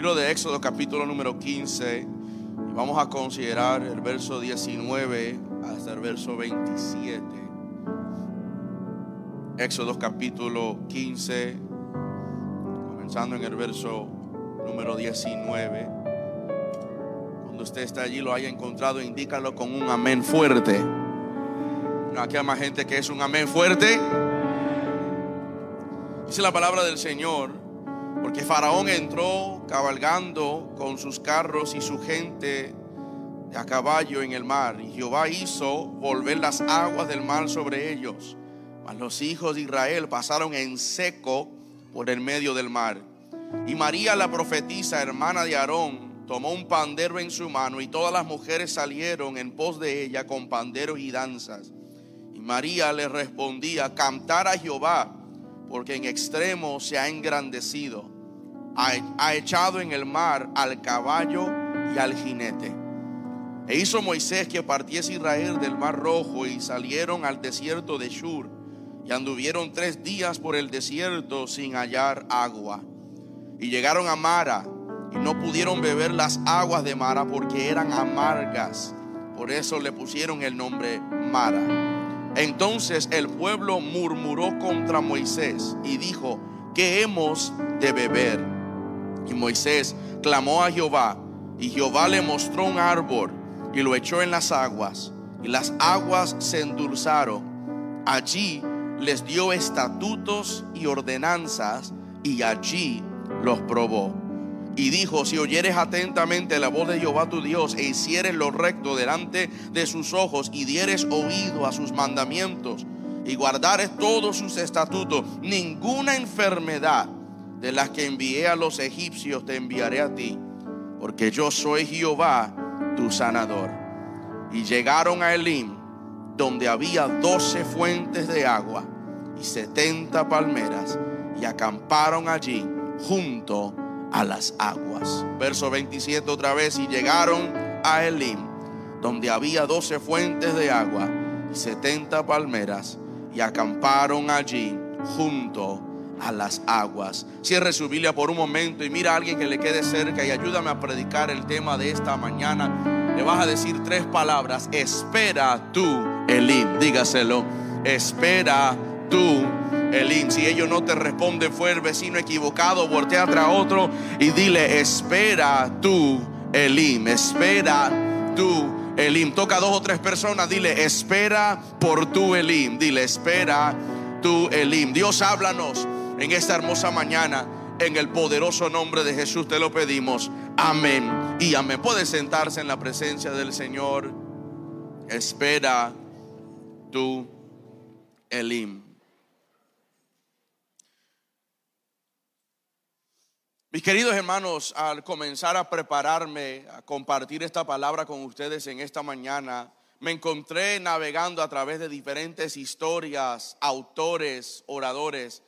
Libro de Éxodo capítulo número 15 y vamos a considerar el verso 19 hasta el verso 27. Éxodo capítulo 15, comenzando en el verso número 19. Cuando usted está allí lo haya encontrado, indícalo con un amén fuerte. No, aquí hay más gente que es un amén fuerte. Dice la palabra del Señor, porque Faraón entró cabalgando con sus carros y su gente a caballo en el mar, y Jehová hizo volver las aguas del mar sobre ellos. Mas los hijos de Israel pasaron en seco por el medio del mar. Y María la profetisa, hermana de Aarón, tomó un pandero en su mano y todas las mujeres salieron en pos de ella con panderos y danzas. Y María le respondía, cantar a Jehová porque en extremo se ha engrandecido, ha, echado en el mar al caballo y al jinete. E hizo Moisés que partiese Israel del mar rojo y salieron al desierto de Shur y anduvieron tres días por el desierto sin hallar agua. Y llegaron a Mara y no pudieron beber las aguas de Mara porque eran amargas. Por eso le pusieron el nombre Mara. Entonces el pueblo murmuró contra Moisés y dijo, ¿qué hemos de beber? Y Moisés clamó a Jehová y Jehová le mostró un árbol y lo echó en las aguas y las aguas se endulzaron. Allí les dio estatutos y ordenanzas y allí los probó. Y dijo, si oyeres atentamente la voz de Jehová tu Dios e hicieres lo recto delante de sus ojos y dieres oído a sus mandamientos y guardares todos sus estatutos, ninguna enfermedad de las que envié a los egipcios te enviaré a ti, porque yo soy Jehová tu sanador. Y llegaron a Elim, donde había doce fuentes de agua y setenta palmeras, y acamparon allí junto a las aguas. Verso 27 otra vez, y llegaron a Elim, donde había doce fuentes de agua y setenta palmeras, y acamparon allí junto a las aguas. Cierre su Biblia por un momento y mira a alguien que le quede cerca y ayúdame a predicar el tema de esta mañana. Le vas a decir tres palabras. Espera tú, Elim. Dígaselo. Espera tú, Elim. Si ellos no te responden, fue el vecino equivocado, voltea tras otro y dile, espera tú, Elim, espera tú. Elim, toca a dos o tres personas, dile, espera por tu Elim, dile, espera tú Elim. Dios háblanos en esta hermosa mañana, en el poderoso nombre de Jesús te lo pedimos. Amén y amén. Puede sentarse en la presencia del Señor. Espera tú Elim. Mis queridos hermanos, al comenzar a prepararme a compartir esta palabra con ustedes en esta mañana, me encontré navegando a través de diferentes historias, autores, oradores,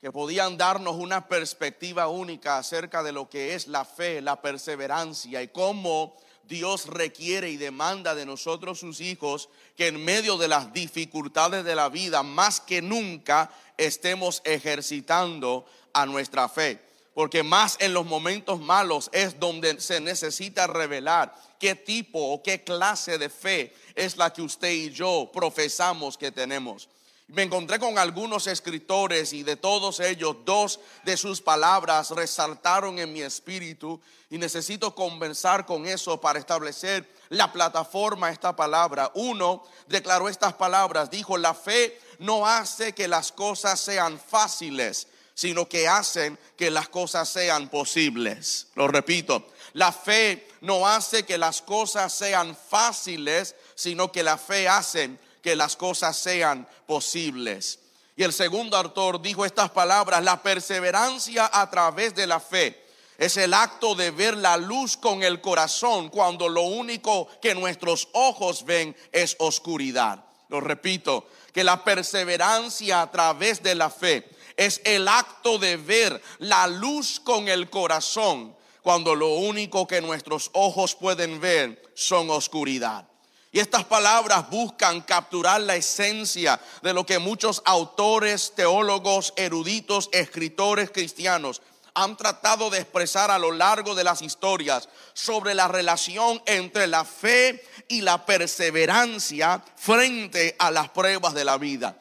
que podían darnos una perspectiva única acerca de lo que es la fe, la perseverancia y cómo Dios requiere y demanda de nosotros sus hijos que en medio de las dificultades de la vida, más que nunca, estemos ejercitando a nuestra fe porque más en los momentos malos es donde se necesita revelar qué tipo o qué clase de fe es la que usted y yo profesamos que tenemos. Me encontré con algunos escritores y de todos ellos dos de sus palabras resaltaron en mi espíritu y necesito conversar con eso para establecer la plataforma esta palabra. Uno declaró estas palabras, dijo, la fe no hace que las cosas sean fáciles, sino que hacen que las cosas sean posibles. Lo repito, la fe no hace que las cosas sean fáciles, sino que la fe hace que las cosas sean posibles. Y el segundo autor dijo estas palabras, la perseverancia a través de la fe es el acto de ver la luz con el corazón cuando lo único que nuestros ojos ven es oscuridad. Lo repito, que la perseverancia a través de la fe es el acto de ver la luz con el corazón cuando lo único que nuestros ojos pueden ver son oscuridad. Y estas palabras buscan capturar la esencia de lo que muchos autores, teólogos, eruditos, escritores cristianos han tratado de expresar a lo largo de las historias sobre la relación entre la fe y la perseverancia frente a las pruebas de la vida.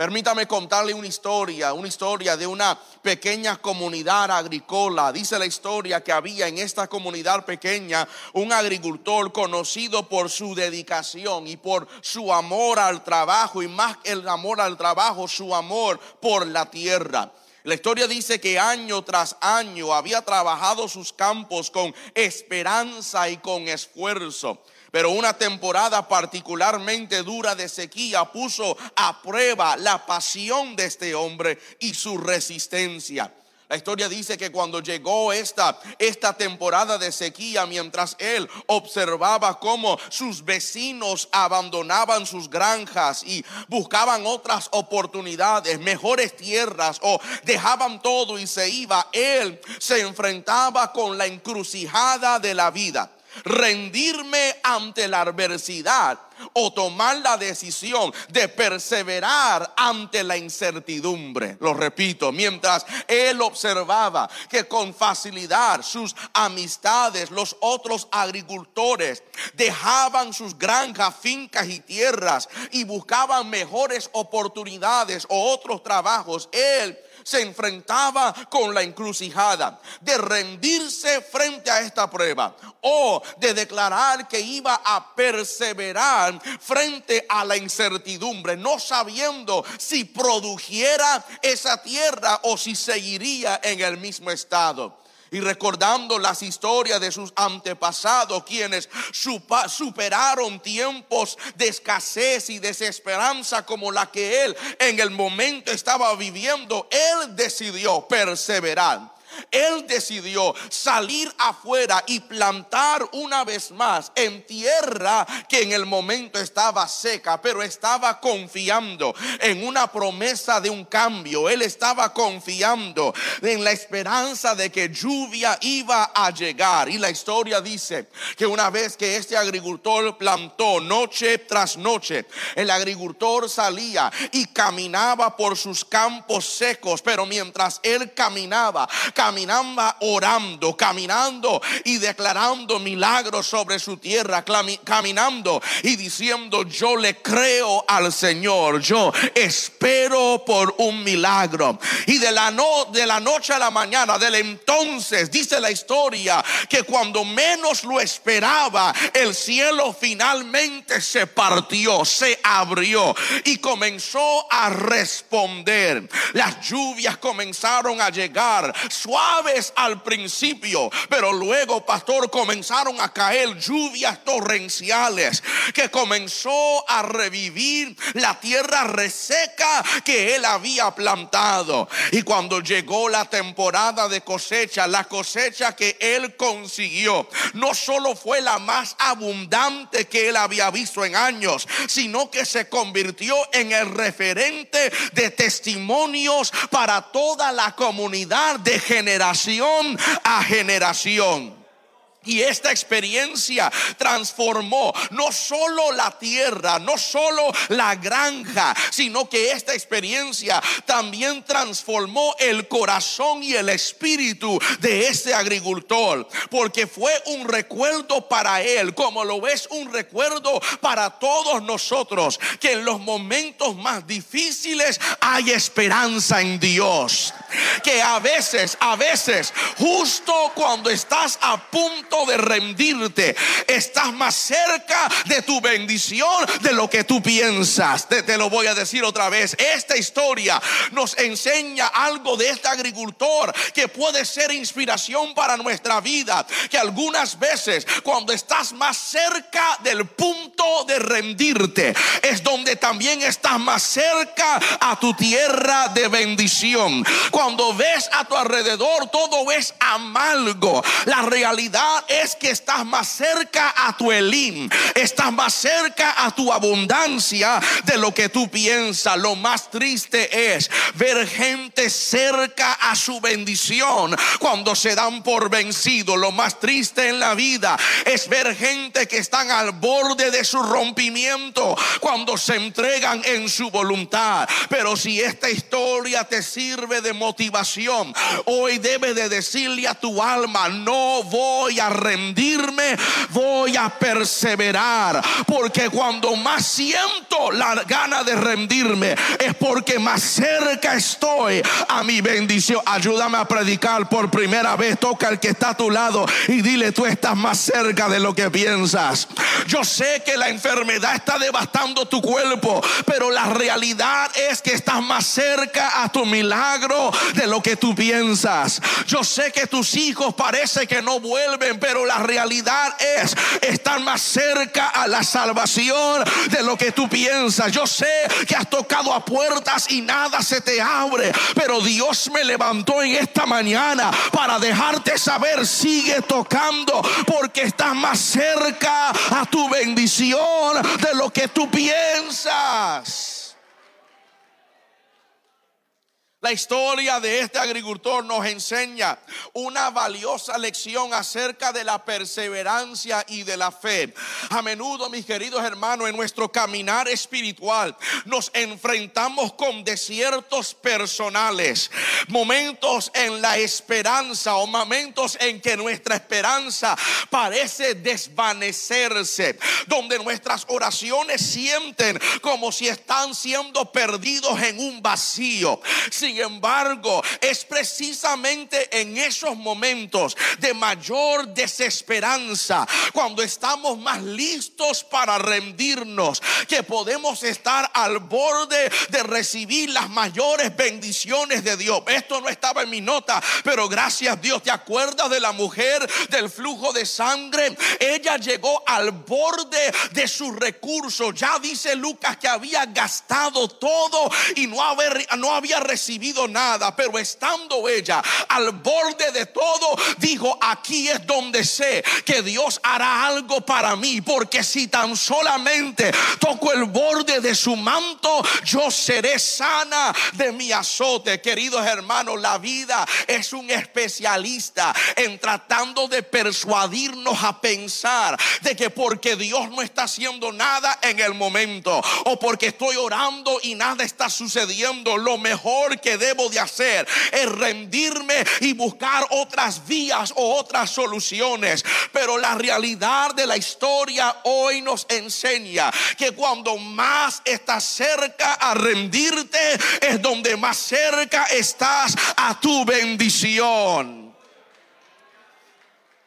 Permítame contarle una historia, una historia de una pequeña comunidad agrícola. Dice la historia que había en esta comunidad pequeña un agricultor conocido por su dedicación y por su amor al trabajo y más el amor al trabajo, su amor por la tierra. La historia dice que año tras año había trabajado sus campos con esperanza y con esfuerzo. Pero una temporada particularmente dura de sequía puso a prueba la pasión de este hombre y su resistencia. La historia dice que cuando llegó esta, esta temporada de sequía, mientras él observaba cómo sus vecinos abandonaban sus granjas y buscaban otras oportunidades, mejores tierras o dejaban todo y se iba, él se enfrentaba con la encrucijada de la vida rendirme ante la adversidad o tomar la decisión de perseverar ante la incertidumbre. Lo repito, mientras él observaba que con facilidad sus amistades, los otros agricultores, dejaban sus granjas, fincas y tierras y buscaban mejores oportunidades o otros trabajos, él se enfrentaba con la encrucijada de rendirse frente a esta prueba o de declarar que iba a perseverar frente a la incertidumbre, no sabiendo si produjera esa tierra o si seguiría en el mismo estado y recordando las historias de sus antepasados, quienes superaron tiempos de escasez y desesperanza como la que él en el momento estaba viviendo, él decidió perseverar él decidió salir afuera y plantar una vez más en tierra que en el momento estaba seca, pero estaba confiando en una promesa de un cambio. Él estaba confiando en la esperanza de que lluvia iba a llegar. Y la historia dice que una vez que este agricultor plantó noche tras noche, el agricultor salía y caminaba por sus campos secos, pero mientras él caminaba, caminaba orando, caminando y declarando milagros sobre su tierra, caminando y diciendo, yo le creo al Señor, yo espero por un milagro. Y de la, no, de la noche a la mañana, del entonces, dice la historia, que cuando menos lo esperaba, el cielo finalmente se partió, se abrió y comenzó a responder. Las lluvias comenzaron a llegar suaves al principio, pero luego, pastor, comenzaron a caer lluvias torrenciales que comenzó a revivir la tierra reseca que él había plantado. Y cuando llegó la temporada de cosecha, la cosecha que él consiguió, no solo fue la más abundante que él había visto en años, sino que se convirtió en el referente de testimonios para toda la comunidad de generación a generación. Y esta experiencia transformó no solo la tierra, no solo la granja, sino que esta experiencia también transformó el corazón y el espíritu de este agricultor. Porque fue un recuerdo para él, como lo es un recuerdo para todos nosotros, que en los momentos más difíciles hay esperanza en Dios. Que a veces, a veces, justo cuando estás a punto de rendirte. Estás más cerca de tu bendición de lo que tú piensas. Te, te, lo voy a decir otra vez. Esta historia nos enseña algo de este agricultor que puede ser inspiración para nuestra vida. Que algunas veces cuando estás más cerca del punto de rendirte es donde también estás más cerca a tu tierra de bendición. Ves a tu alrededor todo es amargo. La realidad es que estás más cerca a tu Elim, estás más cerca a tu abundancia de lo que tú piensas. Lo más triste es ver gente cerca a su bendición cuando se dan por vencido. Lo más triste en la vida es ver gente que están al borde de su rompimiento cuando se entregan en su voluntad. Pero si esta historia te sirve de motivación. Hoy debes de decirle a tu alma, no voy a rendirme, voy a perseverar. Porque cuando más siento la gana de rendirme, es porque más cerca estoy a mi bendición. Ayúdame a predicar por primera vez. Toca al que está a tu lado y dile, tú estás más cerca de lo que piensas. Yo sé que la enfermedad está devastando tu cuerpo, pero la realidad es que estás más cerca a tu milagro de lo que tú piensas. Yo sé que tus hijos parece que no vuelven, pero la realidad es estar más cerca a la salvación de lo que tú piensas. Yo sé que has tocado a puertas y nada se te abre, pero Dios me levantó en esta mañana para dejarte saber, sigue tocando porque estás más cerca a tu bendición de lo que tú piensas. La historia de este agricultor nos enseña una valiosa lección acerca de la perseverancia y de la fe. A menudo, mis queridos hermanos, en nuestro caminar espiritual nos enfrentamos con desiertos personales, momentos en la esperanza o momentos en que nuestra esperanza parece desvanecerse, donde nuestras oraciones sienten como si están siendo perdidos en un vacío. Sin embargo, es precisamente en esos momentos de mayor desesperanza, cuando estamos más listos para rendirnos, que podemos estar al borde de recibir las mayores bendiciones de Dios. Esto no estaba en mi nota, pero gracias Dios, ¿te acuerdas de la mujer del flujo de sangre? Ella llegó al borde de sus recursos. Ya dice Lucas que había gastado todo y no, no había recibido nada, pero estando ella al borde de todo, dijo, aquí es donde sé que Dios hará algo para mí, porque si tan solamente toco el borde de su manto, yo seré sana de mi azote. Queridos hermanos, la vida es un especialista en tratando de persuadirnos a pensar de que porque Dios no está haciendo nada en el momento, o porque estoy orando y nada está sucediendo, lo mejor que debo de hacer es rendirme y buscar otras vías o otras soluciones. Pero la realidad de la historia hoy nos enseña que cuando más estás cerca a rendirte es donde más cerca estás a tu bendición.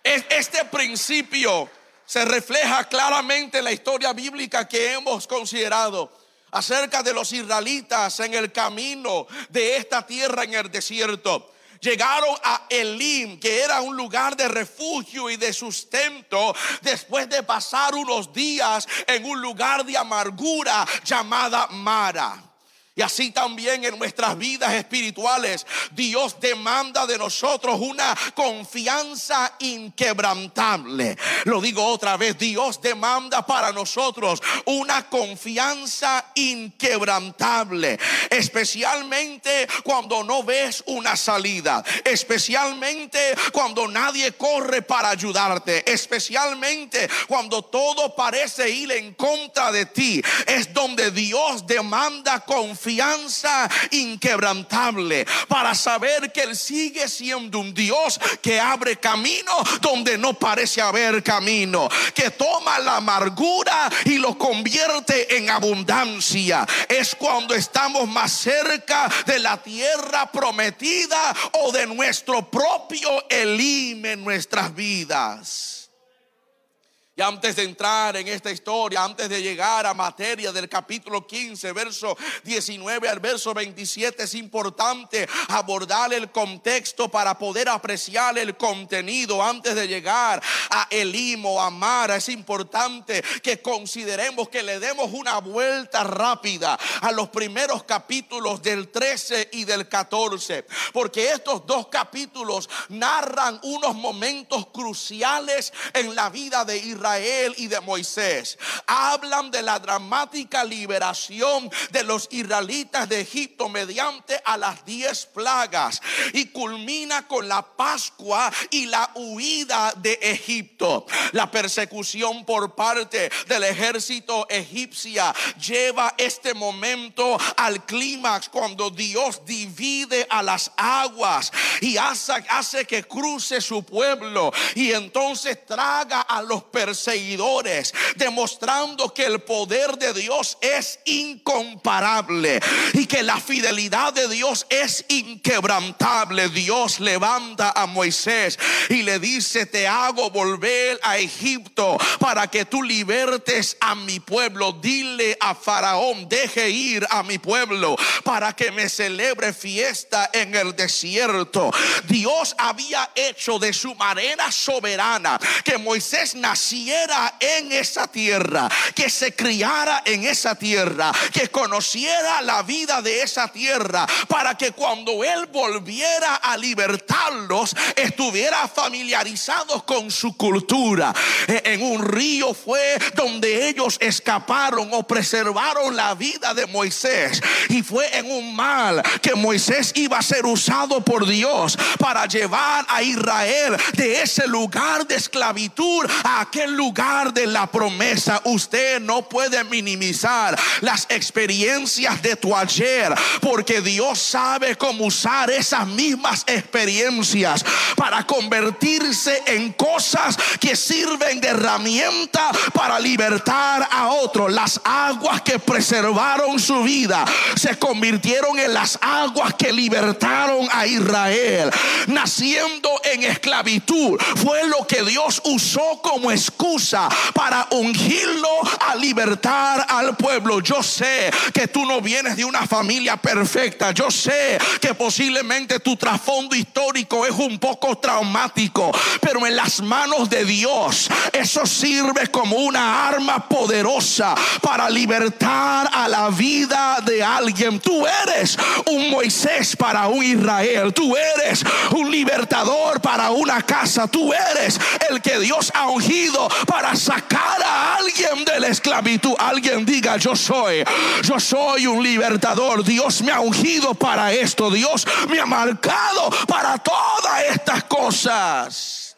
Este principio se refleja claramente en la historia bíblica que hemos considerado acerca de los israelitas en el camino de esta tierra en el desierto. Llegaron a Elim, que era un lugar de refugio y de sustento, después de pasar unos días en un lugar de amargura llamada Mara. Y así también en nuestras vidas espirituales, Dios demanda de nosotros una confianza inquebrantable. Lo digo otra vez, Dios demanda para nosotros una confianza inquebrantable, especialmente cuando no ves una salida, especialmente cuando nadie corre para ayudarte, especialmente cuando todo parece ir en contra de ti. Es donde Dios demanda confianza inquebrantable para saber que Él sigue siendo un Dios que abre camino donde no parece haber camino, que toma la amargura y lo convierte en abundancia. Es cuando estamos más cerca de la tierra prometida o de nuestro propio Elim en nuestras vidas. Y antes de entrar en esta historia, antes de llegar a materia del capítulo 15, verso 19 al verso 27, es importante abordar el contexto para poder apreciar el contenido. Antes de llegar a Elim o a Mara, es importante que consideremos que le demos una vuelta rápida a los primeros capítulos del 13 y del 14, porque estos dos capítulos narran unos momentos cruciales en la vida de Israel Israel y de Moisés. Hablan de la dramática liberación de los israelitas de Egipto mediante a las diez plagas y culmina con la Pascua y la huida de Egipto. La persecución por parte del ejército egipcia lleva este momento al clímax cuando Dios divide a las aguas y hace, que cruce su pueblo y entonces traga a los perseguidores, demostrando que el poder de Dios es incomparable y que la fidelidad de Dios es inquebrantable. Dios levanta a Moisés y le dice, te hago volver a Egipto para que tú libertes a mi pueblo. Dile a Faraón, deje ir a mi pueblo para que me celebre fiesta en el desierto. Dios había hecho de su manera soberana que Moisés en esa tierra, que se criara en esa tierra, que conociera la vida de esa tierra, para que cuando él volviera a libertarlos, estuviera familiarizados con su cultura. E, en un río fue donde ellos escaparon o preservaron la vida de Moisés. Y fue en un mal que Moisés iba a ser usado por Dios para llevar a Israel de ese lugar de esclavitud a aquel lugar de la promesa. Usted no puede minimizar las experiencias de tu ayer porque Dios sabe cómo usar esas mismas experiencias para convertirse en cosas que sirven de herramienta para libertar a otros. Las aguas que preservaron su vida se convirtieron en las aguas que libertaron a Israel. Naciendo en esclavitud fue lo que Dios usó como para ungirlo a libertar al pueblo. Yo sé que tú no vienes de una familia perfecta. Yo sé que posiblemente tu trasfondo histórico es un poco traumático, pero en las manos de Dios eso sirve como una arma poderosa para libertar a la vida de alguien. Tú eres un Moisés para un Israel. Tú eres un libertador para una casa. Tú eres el que Dios ha ungido para sacar a alguien de la esclavitud. Alguien diga, yo soy, yo soy un libertador. Dios me ha ungido para esto. Dios me ha marcado para todas estas cosas.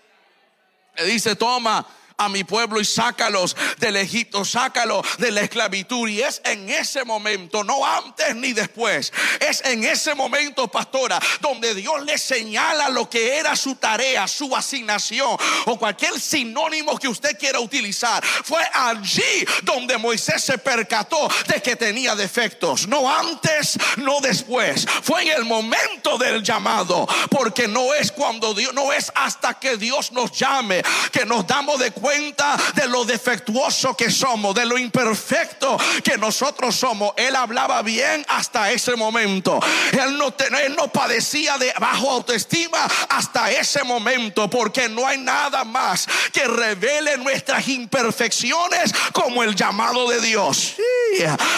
Le dice, toma a mi pueblo y sácalos del Egipto, sácalo de la esclavitud. Y es en ese momento, no antes ni después, es en ese momento, pastora, donde Dios le señala lo que era su tarea, su asignación o cualquier sinónimo que usted quiera utilizar. Fue allí donde Moisés se percató de que tenía defectos, no antes, no después. Fue en el momento del llamado, porque no es cuando Dios, no es hasta que Dios nos llame que nos damos de cuenta cuenta de lo defectuoso que somos, de lo imperfecto que nosotros somos. Él hablaba bien hasta ese momento. Él no, él no padecía de bajo autoestima hasta ese momento, porque no hay nada más que revele nuestras imperfecciones como el llamado de Dios.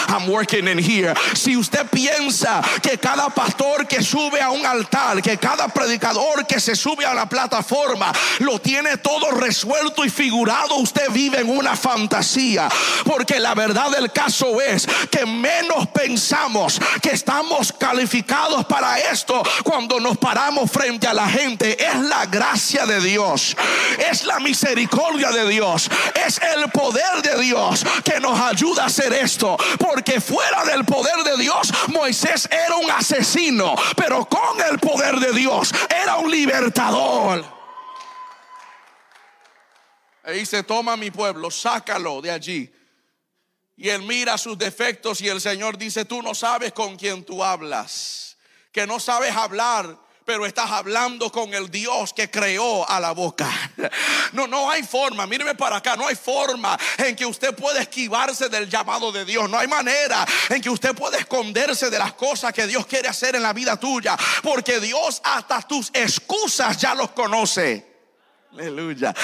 I'm working in here. Si usted piensa que cada pastor que sube a un altar, que cada predicador que se sube a la plataforma lo tiene todo resuelto y figurado usted vive en una fantasía. Porque la verdad del caso es que menos pensamos que estamos calificados para esto cuando nos paramos frente a la gente. Es la gracia de Dios, es la misericordia de Dios, es el poder de Dios que nos ayuda a hacer esto. Porque fuera del poder de Dios, Moisés era un asesino, pero con el poder de Dios era un libertador. E dice, toma mi pueblo, sácalo de allí. Y él mira sus defectos y el Señor dice, tú no sabes con quién tú hablas, que no sabes hablar pero estás hablando con el Dios que creó a la boca. No, no hay forma, míreme para acá, no hay forma en que usted pueda esquivarse del llamado de Dios. No hay manera en que usted pueda esconderse de las cosas que Dios quiere hacer en la vida tuya, porque Dios hasta tus excusas ya los conoce. Aleluya.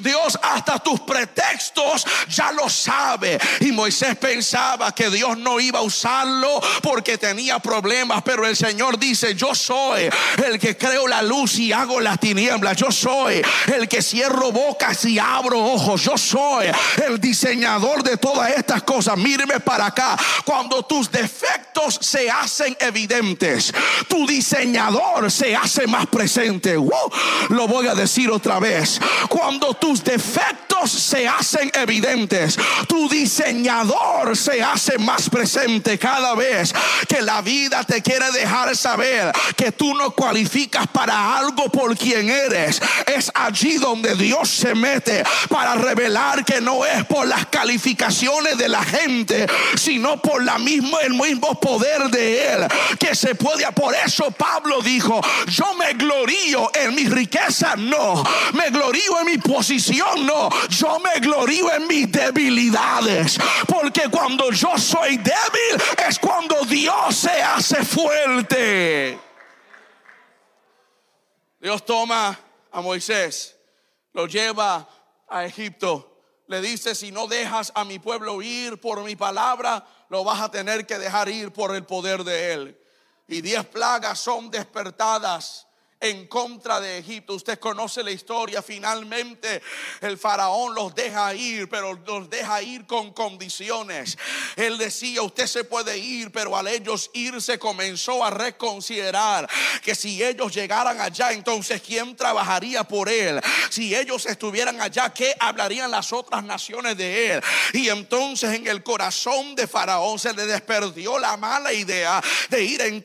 Dios hasta tus pretextos ya lo sabe. Y Moisés pensaba que Dios no iba a usarlo porque tenía problemas. Pero el Señor dice, yo soy el que creo la luz y hago las tinieblas. Yo soy el que cierro bocas y abro ojos. Yo soy el diseñador de todas estas cosas. Míreme para acá. Cuando tus defectos se hacen evidentes, tu diseñador se hace más presente. lo voy a decir otra vez. Cuando tus defectos se hacen evidentes, tu diseñador se hace más presente cada vez que la vida te quiere dejar saber que tú no cualificas para algo por quien eres. Es allí donde Dios se mete para revelar que no es por las calificaciones de la gente, sino por la misma, el mismo poder de Él que se puede. Por eso Pablo dijo: Yo me glorío en mi riqueza, no, me glorío en mi posición, no. Yo me glorío en mis debilidades. Porque cuando yo soy débil es cuando Dios se hace fuerte. Dios toma a Moisés, lo lleva a Egipto. Le dice, si no dejas a mi pueblo ir por mi palabra, lo vas a tener que dejar ir por el poder de él. Y diez plagas son despertadas en contra de Egipto. Usted conoce la historia. Finalmente el faraón los deja ir, pero los deja ir con condiciones. Él decía, usted se puede ir, pero al ellos irse comenzó a reconsiderar que si ellos llegaran allá, entonces ¿quién trabajaría por él? Si ellos estuvieran allá, ¿qué hablarían las otras naciones de él? Y entonces en el corazón de faraón se le desperdió la mala idea de ir en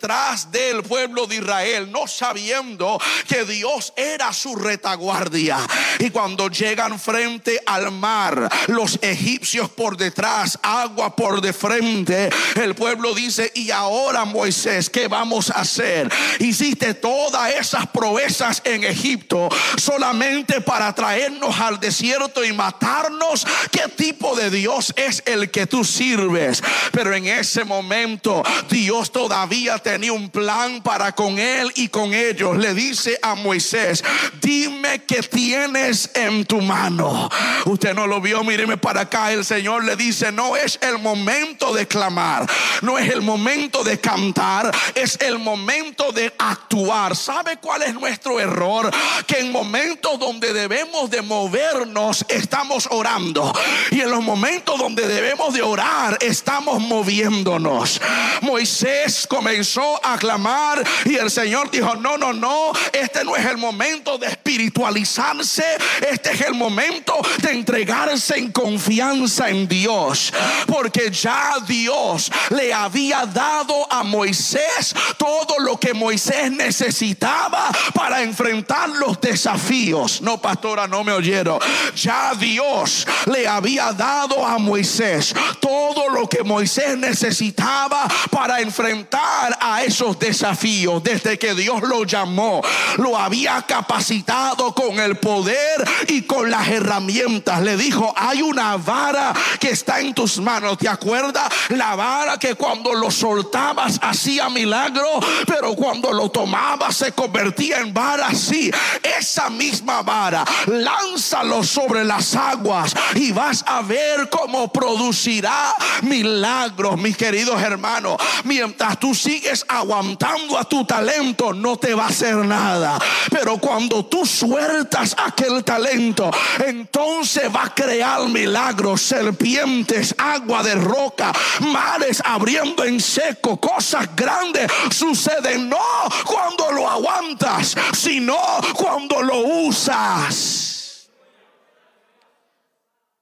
del pueblo de Israel, no sabiendo que Dios era su retaguardia. Y cuando llegan frente al mar, los egipcios por detrás, agua por de frente, el pueblo dice, y ahora Moisés, ¿qué vamos a hacer? Hiciste todas esas proezas en Egipto solamente para traernos al desierto y matarnos. ¿Qué tipo de Dios es el que tú sirves? Pero en ese momento Dios todavía tenía un plan para con él y con ellos. Dice a Moisés, dime que tienes en tu mano. Usted no lo vio, míreme para acá. El Señor le dice, no es el momento de clamar, no es el momento de cantar, es el momento de actuar. ¿Sabe cuál es nuestro error? Que en momentos donde debemos de movernos, estamos orando. Y en los momentos donde debemos de orar, estamos moviéndonos. Moisés comenzó a clamar y el Señor dijo, no, no, no, este no es el momento de espiritualizarse, este es el momento de entregarse en confianza en Dios, porque ya Dios le había dado a Moisés todo lo que Moisés necesitaba para enfrentar los desafíos. No, pastora, no me oyeron. Ya Dios le había dado a Moisés todo lo que Moisés necesitaba para enfrentar a esos desafíos desde que Dios lo llamó lo había capacitado con el poder y con las herramientas. Le dijo, hay una vara que está en tus manos. ¿Te acuerdas? La vara que cuando lo soltabas hacía milagro, pero cuando lo tomabas se convertía en vara. Sí, esa misma vara, lánzalo sobre las aguas y vas a ver cómo producirá milagros, mis queridos hermanos. Mientras tú sigues aguantando a tu talento, no te va a hacer nada. Pero cuando tú sueltas aquel talento, entonces va a crear milagros, serpientes, agua de roca, mares abriendo en seco, cosas grandes suceden no cuando lo aguantas, sino cuando lo usas.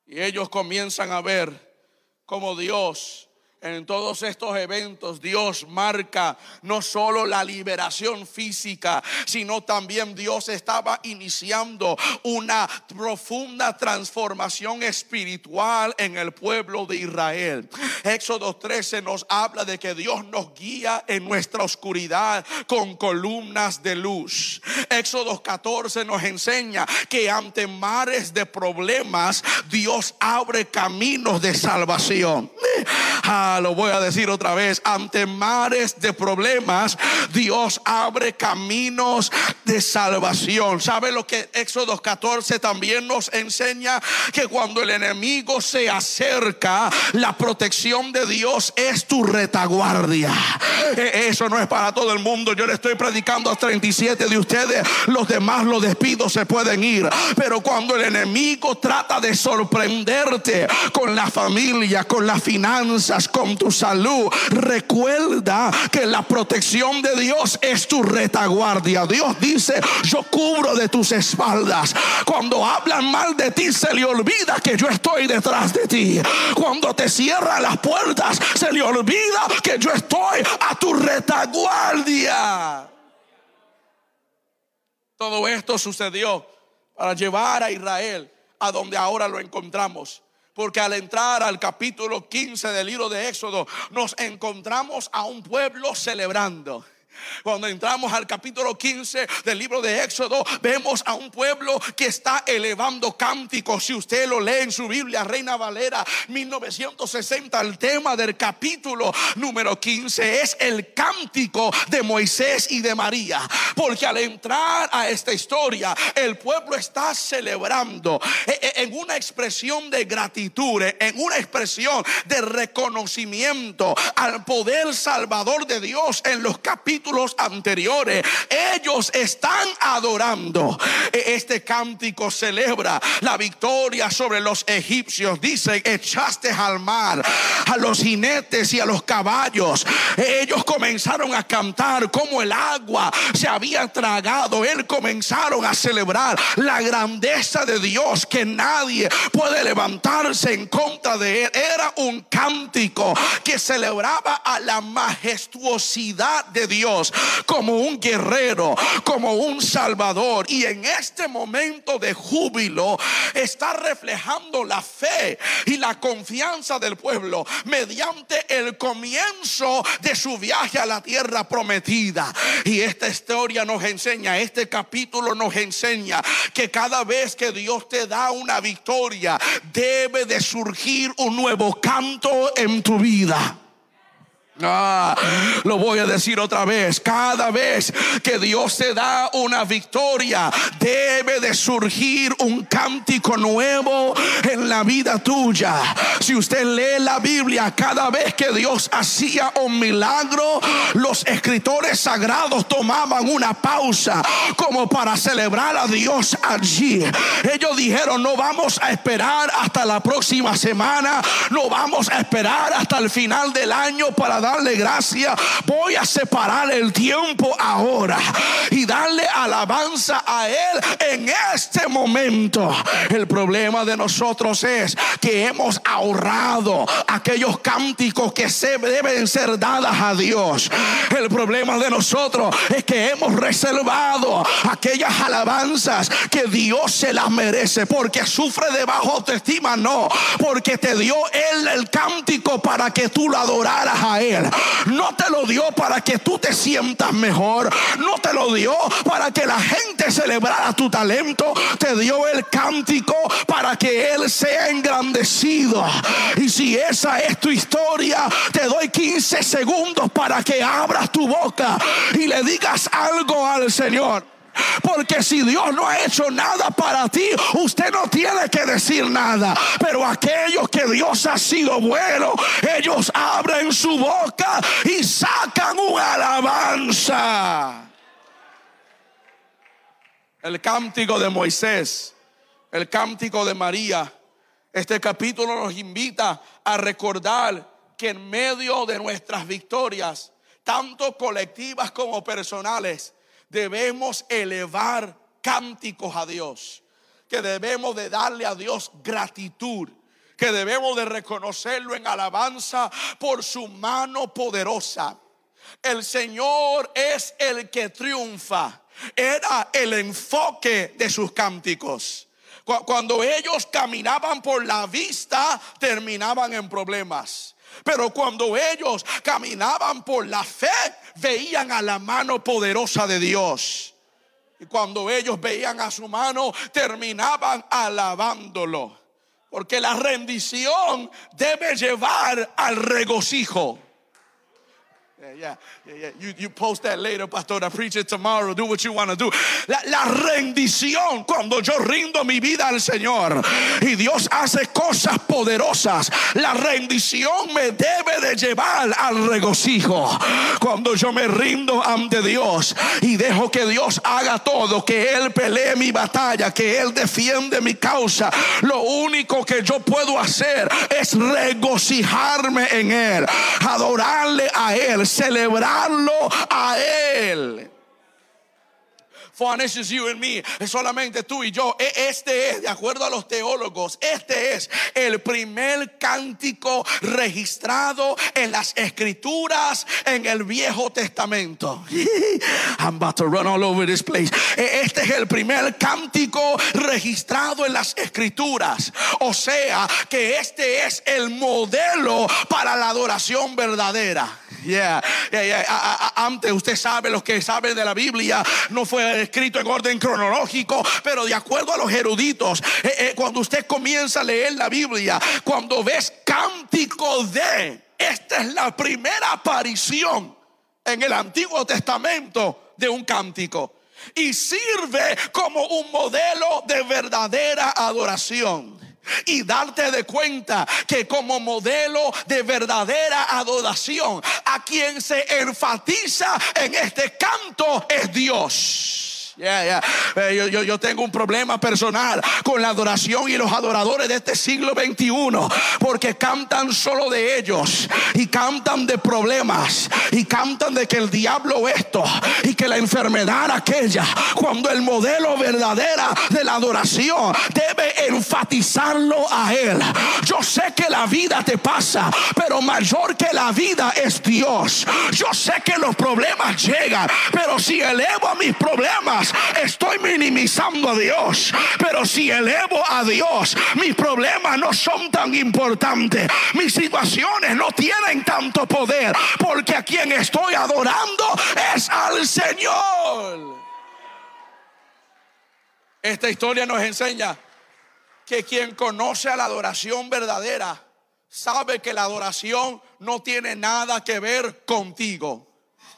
Y ellos comienzan a ver como Dios en todos estos eventos Dios marca no solo la liberación física, sino también Dios estaba iniciando una profunda transformación espiritual en el pueblo de Israel. Éxodo 13 nos habla de que Dios nos guía en nuestra oscuridad con columnas de luz. Éxodo 14 nos enseña que ante mares de problemas Dios abre caminos de salvación. Ah, lo voy a decir otra vez. Ante mares de problemas, Dios abre caminos de salvación. ¿Sabe lo que Éxodo 14 también nos enseña? Que cuando el enemigo se acerca, la protección de Dios es tu retaguardia. E, eso no es para todo el mundo. Yo le estoy predicando a 37 de ustedes. Los demás los despidos se pueden ir. Pero cuando el enemigo trata de sorprenderte con la familia, con las finanzas, con tu salud, recuerda que la protección de Dios es tu retaguardia. Dios dice, yo cubro de tus espaldas. Cuando hablan mal de ti, se le olvida que yo estoy detrás de ti. Cuando te cierran las puertas, se le olvida que yo estoy a tu retaguardia. Todo esto sucedió para llevar a Israel a donde ahora lo encontramos. Porque al entrar al capítulo 15 del libro de Éxodo, nos encontramos a un pueblo celebrando. Cuando entramos al capítulo 15 del libro de Éxodo, vemos a un pueblo que está elevando cánticos. Si usted lo lee en su Biblia, Reina Valera 1960, el tema del capítulo número 15 es el cántico de Moisés y de María. Porque al entrar a esta historia, el pueblo está celebrando e, e, en una expresión de gratitud, en una expresión de reconocimiento al poder salvador de Dios en los capítulos anteriores, ellos están adorando. E, este cántico celebra la victoria sobre los egipcios. Dice, echaste al mar a los jinetes y a los caballos. Ellos comenzaron a cantar como el agua se había tragado. Él comenzaron a celebrar la grandeza de Dios que nadie puede levantarse en contra de él. Era un cántico que celebraba a la majestuosidad de Dios como un guerrero, como un salvador. Y en este momento de júbilo está reflejando la fe y la confianza del pueblo mediante el comienzo de su viaje a la tierra prometida. Y esta historia nos enseña, este capítulo nos enseña que cada vez que Dios te da una victoria, debe de surgir un nuevo canto en tu vida. Ah, lo voy a decir otra vez. Cada vez que Dios te da una victoria, debe de surgir un cántico nuevo en la vida tuya. Si usted lee la Biblia, cada vez que Dios hacía un milagro, los escritores sagrados tomaban una pausa como para celebrar a Dios allí. Ellos dijeron, no vamos a esperar hasta la próxima semana, no vamos a esperar hasta el final del año para dar darle gracia, voy a separar el tiempo ahora y darle alabanza a Él en este momento. El problema de nosotros es que hemos ahorrado aquellos cánticos que se deben ser dadas a Dios. El problema de nosotros es que hemos reservado aquellas alabanzas que Dios se las merece porque sufre de bajo autoestima, no, porque te dio Él el cántico para que tú lo adoraras a Él. No te lo dio para que tú te sientas mejor. No te lo dio para que la gente celebrara tu talento. Te dio el cántico para que Él sea engrandecido. Y si esa es tu historia, te doy 15 segundos para que abras tu boca y le digas algo al Señor. Porque si Dios no ha hecho nada para ti, usted no tiene que decir nada. Pero aquellos que Dios ha sido bueno, ellos abren su boca y sacan una alabanza. El cántico de Moisés, el cántico de María. Este capítulo nos invita a recordar que en medio de nuestras victorias, tanto colectivas como personales, debemos elevar cánticos a Dios, que debemos de darle a Dios gratitud, que debemos de reconocerlo en alabanza por su mano poderosa. El Señor es el que triunfa. Era el enfoque de sus cánticos. Cuando ellos caminaban por la vista, terminaban en problemas. Pero cuando ellos caminaban por la fe, veían a la mano poderosa de Dios. Y cuando ellos veían a su mano, terminaban alabándolo. Porque la rendición debe llevar al regocijo. Yeah, yeah, yeah, yeah. You, you post that later, pastor. I preach it tomorrow. Do what you want to do. La, la rendición, cuando yo rindo mi vida al Señor y Dios hace cosas poderosas, la rendición me debe de llevar al regocijo. Cuando yo me rindo ante Dios y dejo que Dios haga todo, que Él pelee mi batalla, que Él defiende mi causa, lo único que yo puedo hacer es regocijarme en Él, adorarle a Él celebrarlo a Él. For this is you and me, es solamente tú y yo. E- Este es, de acuerdo a los teólogos, este es el primer cántico registrado en las escrituras en el Viejo Testamento. I'm about to run all over this place. E- Este es el primer cántico registrado en las escrituras. O sea, que este es el modelo para la adoración verdadera. Yeah, yeah, yeah. Antes usted sabe, los que saben de la Biblia, no fue escrito en orden cronológico, pero de acuerdo a los eruditos, eh, eh, cuando usted comienza a leer la Biblia, cuando ves cántico de, esta es la primera aparición en el Antiguo Testamento de un cántico. Y sirve como un modelo de verdadera adoración y darte de cuenta que como modelo de verdadera adoración a quien se enfatiza en este canto es Dios. Eh, yo, yo- yo tengo un problema personal con la adoración y los adoradores de este siglo XXI porque cantan solo de ellos y cantan de problemas y cantan de que el diablo esto y que la enfermedad aquella cuando el modelo verdadera de la adoración debe enfatizarlo a él. Yo sé que la vida te pasa, pero mayor que la vida es Dios. Yo sé que los problemas llegan, pero si elevo a mis problemas, estoy minimizando a Dios. Pero si elevo a Dios, mis problemas no son tan importantes. Mis situaciones no tienen tanto poder, porque a quien estoy adorando es al Señor. Esta historia nos enseña que quien conoce a la adoración verdadera sabe que la adoración no tiene nada que ver contigo.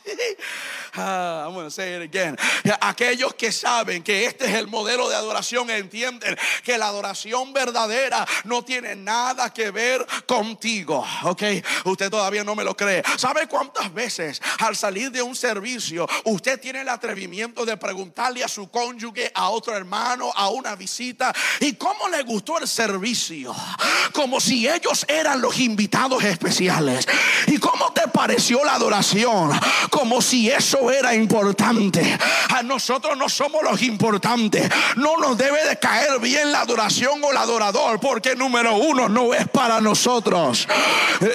Ah, I'm gonna say it again. Aquellos que saben que este es el modelo de adoración entienden que la adoración verdadera no tiene nada que ver contigo. Ok, usted todavía no me lo cree. ¿Sabe cuántas veces al salir de un servicio usted tiene el atrevimiento de preguntarle a su cónyuge, a otro hermano, a una visita, y cómo le gustó el servicio? Como si ellos eran los invitados especiales. ¿Y cómo te pareció la adoración? Como si eso era importante. A nosotros no somos los importantes. No nos debe de caer bien la adoración o el adorador, porque número uno no es para nosotros.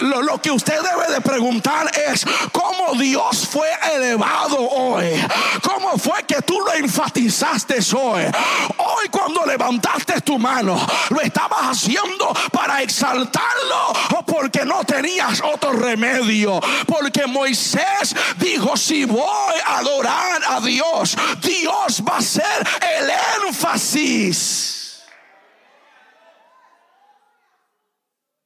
Lo, que usted debe de preguntar es cómo Dios fue elevado hoy. ¿Cómo fue que tú lo enfatizaste hoy? Hoy cuando levantaste tu mano, lo estabas haciendo para exaltarlo o porque no tenías otro remedio. Porque Moisés dijo, si voy a adorar a Dios, Dios va a ser el énfasis.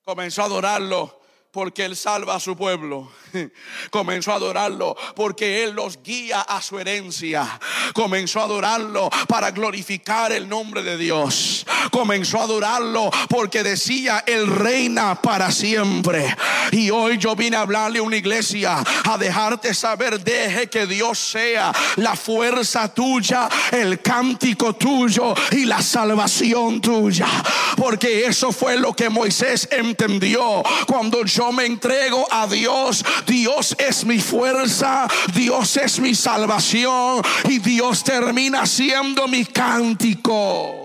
Comenzó a adorarlo porque Él salva a su pueblo. Comenzó a adorarlo porque Él los guía a su herencia. Comenzó a adorarlo para glorificar el nombre de Dios. Comenzó a adorarlo porque decía, Él reina para siempre. Y hoy yo vine a hablarle a una iglesia, a dejarte saber, deje que Dios sea la fuerza tuya, el cántico tuyo y la salvación tuya. Porque eso fue lo que Moisés entendió cuando yo me entrego a Dios. Dios es mi fuerza, Dios es mi salvación y Dios termina siendo mi cántico.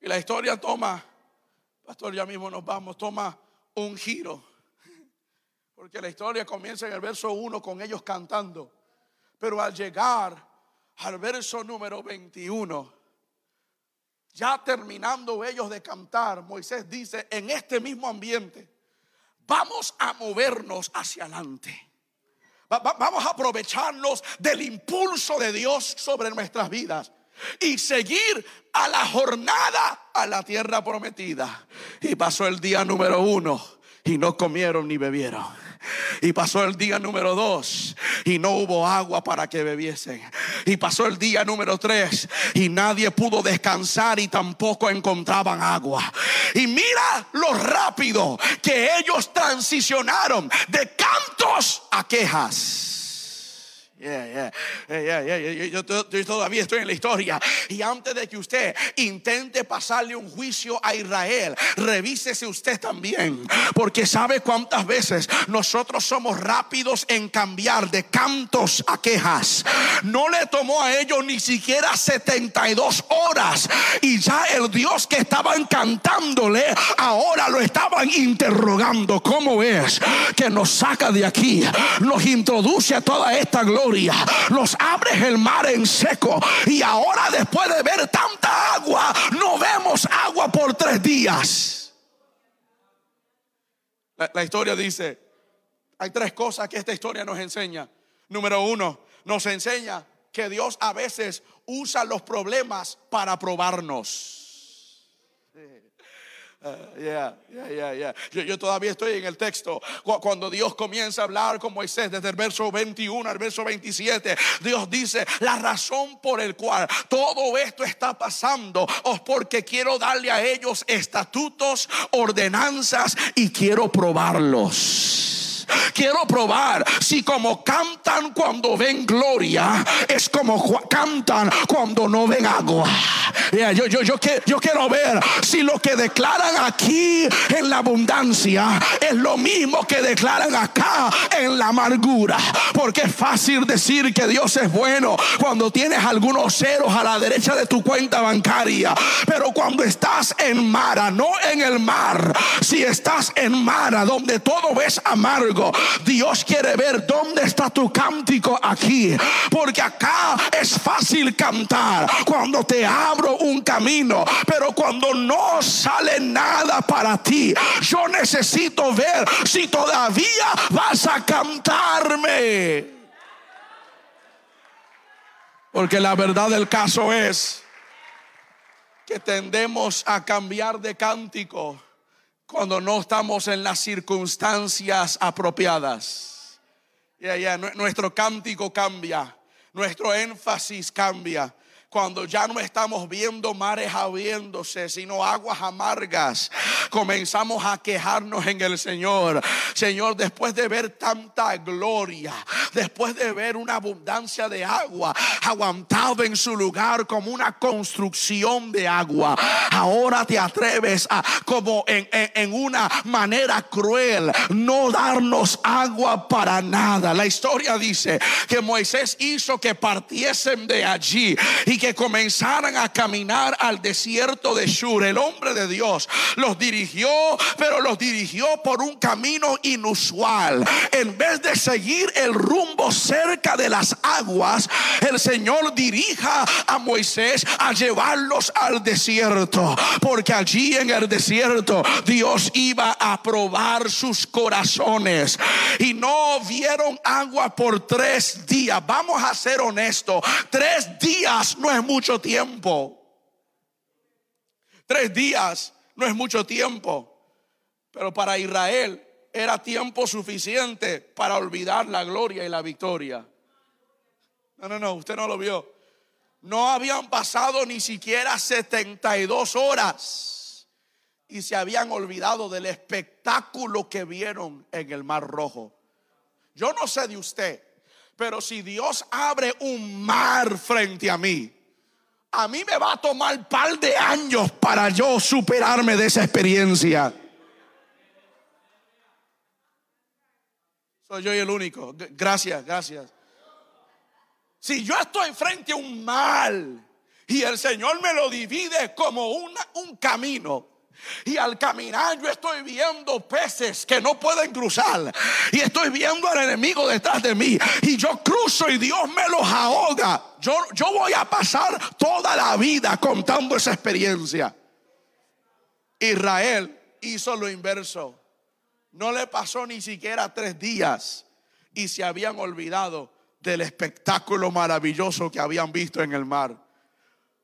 Y la historia toma, pastor, ya mismo nos vamos, toma un giro. Porque la historia comienza en el verso 1 con ellos cantando. Pero al llegar al verso número 21, ya terminando ellos de cantar, Moisés dice, en este mismo ambiente, vamos a movernos hacia adelante. Va- va- Vamos a aprovecharnos del impulso de Dios sobre nuestras vidas. y seguir a la jornada a la tierra prometida. Y pasó el día número uno y no comieron ni bebieron. Y pasó el día número dos y no hubo agua para que bebiesen. Y pasó el día número tres y nadie pudo descansar y tampoco encontraban agua. Y mira lo rápido que ellos transicionaron de cantos a quejas. Yeah, yeah, yeah, yo, yo, todavía estoy en la historia. Y antes de que usted intente pasarle un juicio a Israel, revísese usted también. Porque sabe cuántas veces nosotros somos rápidos en cambiar de cantos a quejas. No le tomó a ellos ni siquiera 72 horas. Y ya el Dios que estaban cantándole, ahora lo estaban interrogando. ¿Cómo es que nos saca de aquí? Nos introduce a toda esta gloria nos abres el mar en seco y ahora después de ver tanta agua, no vemos agua por tres días. La historia dice, hay tres cosas que esta historia nos enseña. Número uno, nos enseña que Dios a veces usa los problemas para probarnos. Uh, yo, todavía estoy en el texto. Cuando Dios comienza a hablar con Moisés, desde el verso 21 al verso 27, Dios dice: La razón por el cual todo esto está pasando es porque quiero darle a ellos estatutos, ordenanzas y quiero probarlos. Quiero probar si como cantan cuando ven gloria, es como cantan cuando no ven agua. yo, quiero ver si lo que declaran aquí en la abundancia es lo mismo que declaran acá en la amargura. Porque es fácil decir que Dios es bueno cuando tienes algunos ceros a la derecha de tu cuenta bancaria. Pero cuando estás en Mara, no en el mar, si estás en Mara donde todo ves amargo Dios quiere ver dónde está tu cántico aquí. Porque acá es fácil cantar cuando te abro un camino. Pero cuando no sale nada para ti, yo necesito ver si todavía vas a cantarme. Porque la verdad del caso es que tendemos a cambiar de cántico cuando no estamos en las circunstancias apropiadas. Ya, nuestro cántico cambia, nuestro énfasis cambia cuando ya no estamos viendo mares abriéndose, sino aguas amargas, comenzamos a quejarnos en el Señor. Señor, después de ver tanta gloria, después de ver una abundancia de agua, aguantado en su lugar como una construcción de agua, ahora te atreves a, como en, una manera cruel, no darnos agua para nada. La historia dice que Moisés hizo que partiesen de allí y que comenzaran a caminar al desierto de Shur. El hombre de Dios los dirigió, pero los dirigió por un camino inusual. En vez de seguir el rumbo cerca de las aguas, el Señor dirija a Moisés a llevarlos al desierto, porque allí en el desierto Dios iba a probar sus corazones y no vieron agua por tres días. Vamos a ser honestos, tres días no es mucho tiempo. Tres días no es mucho tiempo. Pero para Israel era tiempo suficiente para olvidar la gloria y la victoria. No, no, no, usted no lo vio. No habían pasado ni siquiera 72 horas y se habían olvidado del espectáculo que vieron en el Mar Rojo. Yo no sé de usted, pero si Dios abre un mar frente a mí, a mí me va a tomar par de años para yo superarme de esa experiencia. Soy yo el único. Gracias, gracias. Si yo estoy frente a un mal y el Señor me lo divide como un camino, y al caminar yo estoy viendo peces que no pueden cruzar. Y estoy viendo al enemigo detrás de mí. Y yo cruzo y Dios me los ahoga. Yo, yo voy a pasar toda la vida contando esa experiencia. Israel hizo lo inverso. No le pasó ni siquiera tres días y se habían olvidado del espectáculo maravilloso que habían visto en el mar.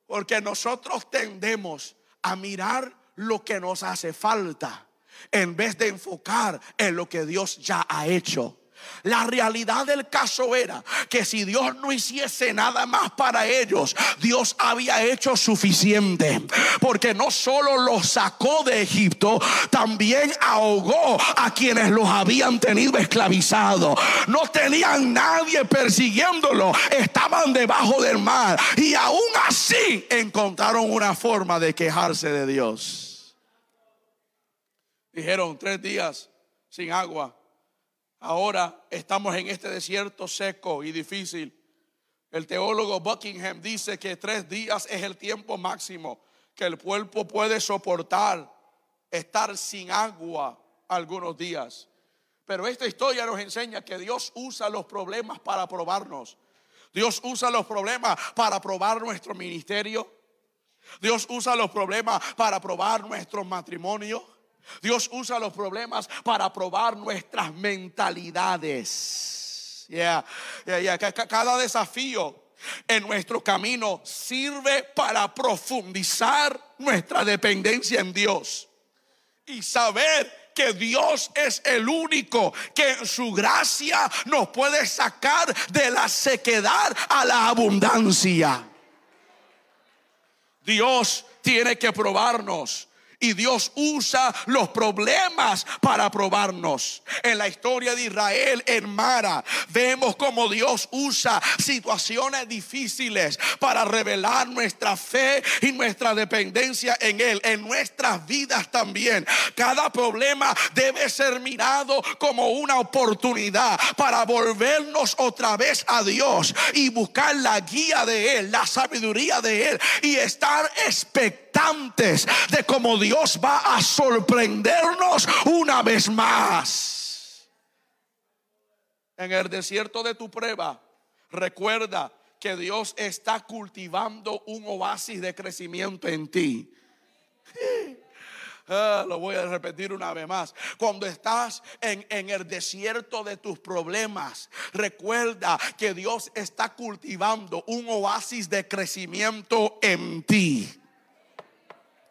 Porque nosotros tendemos a mirar lo que nos hace falta en vez de enfocar en lo que Dios ya ha hecho. La realidad del caso era que si Dios no hiciese nada más para ellos, Dios había hecho suficiente. Porque no solo los sacó de Egipto, también ahogó a quienes los habían tenido esclavizados. No tenían nadie persiguiéndolo, estaban debajo del mar. Y aún así encontraron una forma de quejarse de Dios. Dijeron tres días sin agua Ahora estamos en este desierto seco y difícil. El teólogo Buckingham dice que tres días es el tiempo máximo que el cuerpo puede soportar estar sin agua algunos días. Pero esta historia nos enseña que Dios usa los problemas para probarnos. Dios usa los problemas para probar nuestro ministerio. Dios usa los problemas para probar nuestro matrimonio. Dios usa los problemas para probar nuestras mentalidades. Cada desafío en nuestro camino sirve para profundizar nuestra dependencia en Dios y saber que Dios es el único que en su gracia nos puede sacar de la sequedad a la abundancia. Dios tiene que probarnos y Dios usa los problemas para probarnos. En la historia de Israel en vemos como Dios usa situaciones difíciles para revelar nuestra fe y nuestra dependencia en Él, en nuestras vidas también. Cada problema debe ser mirado como una oportunidad para volvernos otra vez a Dios y buscar la guía de Él, la sabiduría de Él y estar expectantes de cómo Dios va a sorprendernos una vez más. En el desierto de tu prueba, recuerda que Dios está cultivando un oasis de crecimiento en ti. Ah, lo voy a repetir una vez más. Cuando estás en, en el desierto de tus problemas, recuerda que Dios está cultivando un oasis de crecimiento en ti.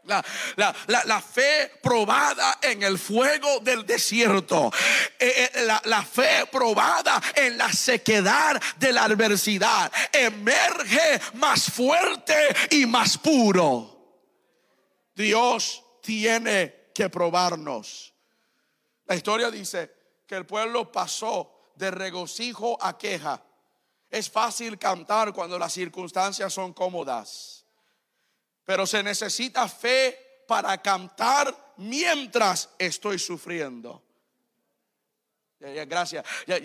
La, fe probada en el fuego del desierto. Eh, eh, la, la, fe probada en la sequedad de la adversidad. Emerge más fuerte y más puro. Dios tiene que probarnos. La historia dice que el pueblo pasó de regocijo a queja. Es fácil cantar cuando las circunstancias son cómodas. Pero se necesita fe para cantar mientras estoy sufriendo. Gracias.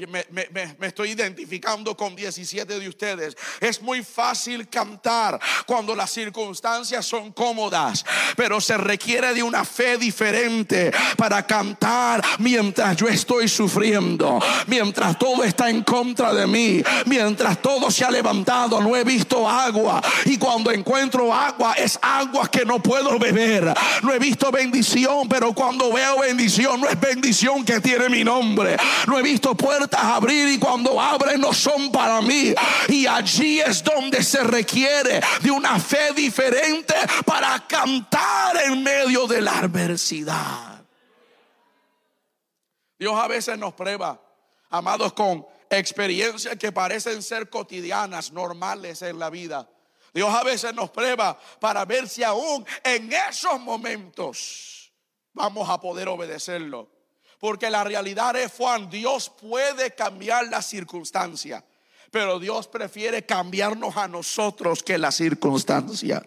Me, estoy identificando con 17 de ustedes. Es muy fácil cantar cuando las circunstancias son cómodas, pero se requiere de una fe diferente para cantar mientras yo estoy sufriendo, mientras todo está en contra de mí, mientras todo se ha levantado, no he visto agua y cuando encuentro agua es agua que no puedo beber. No he visto bendición, pero cuando veo bendición no es bendición que tiene mi nombre no he visto puertas abrir y cuando abren no son para mí. Y allí es donde se requiere de una fe diferente para cantar en medio de la adversidad. Dios a veces nos prueba, amados, con experiencias que parecen ser cotidianas, normales en la vida. Dios a veces nos prueba para ver si aún en esos momentos vamos a poder obedecerlo. Porque la realidad es, Juan, Dios puede cambiar la circunstancia, pero Dios prefiere cambiarnos a nosotros que la circunstancia.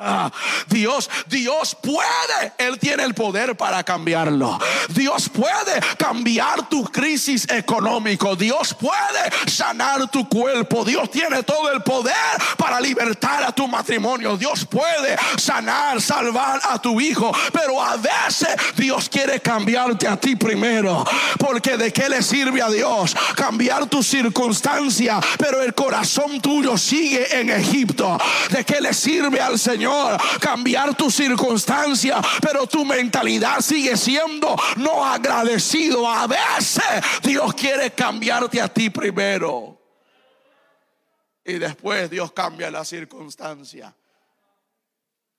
Ah, Dios, Dios puede, Él tiene el poder para cambiarlo. Dios puede cambiar tu crisis económico. Dios puede sanar tu cuerpo. Dios tiene todo el poder para libertar a tu matrimonio. Dios puede sanar, salvar a tu hijo. Pero a veces Dios quiere cambiarte a ti primero. Porque de qué le sirve a Dios cambiar tu circunstancia, pero el corazón tuyo sigue en Egipto. ¿De qué le sirve al Señor? Señor, cambiar tu circunstancia, pero tu mentalidad sigue siendo no agradecido. A veces Dios quiere cambiarte a ti primero. y después Dios cambia la circunstancia.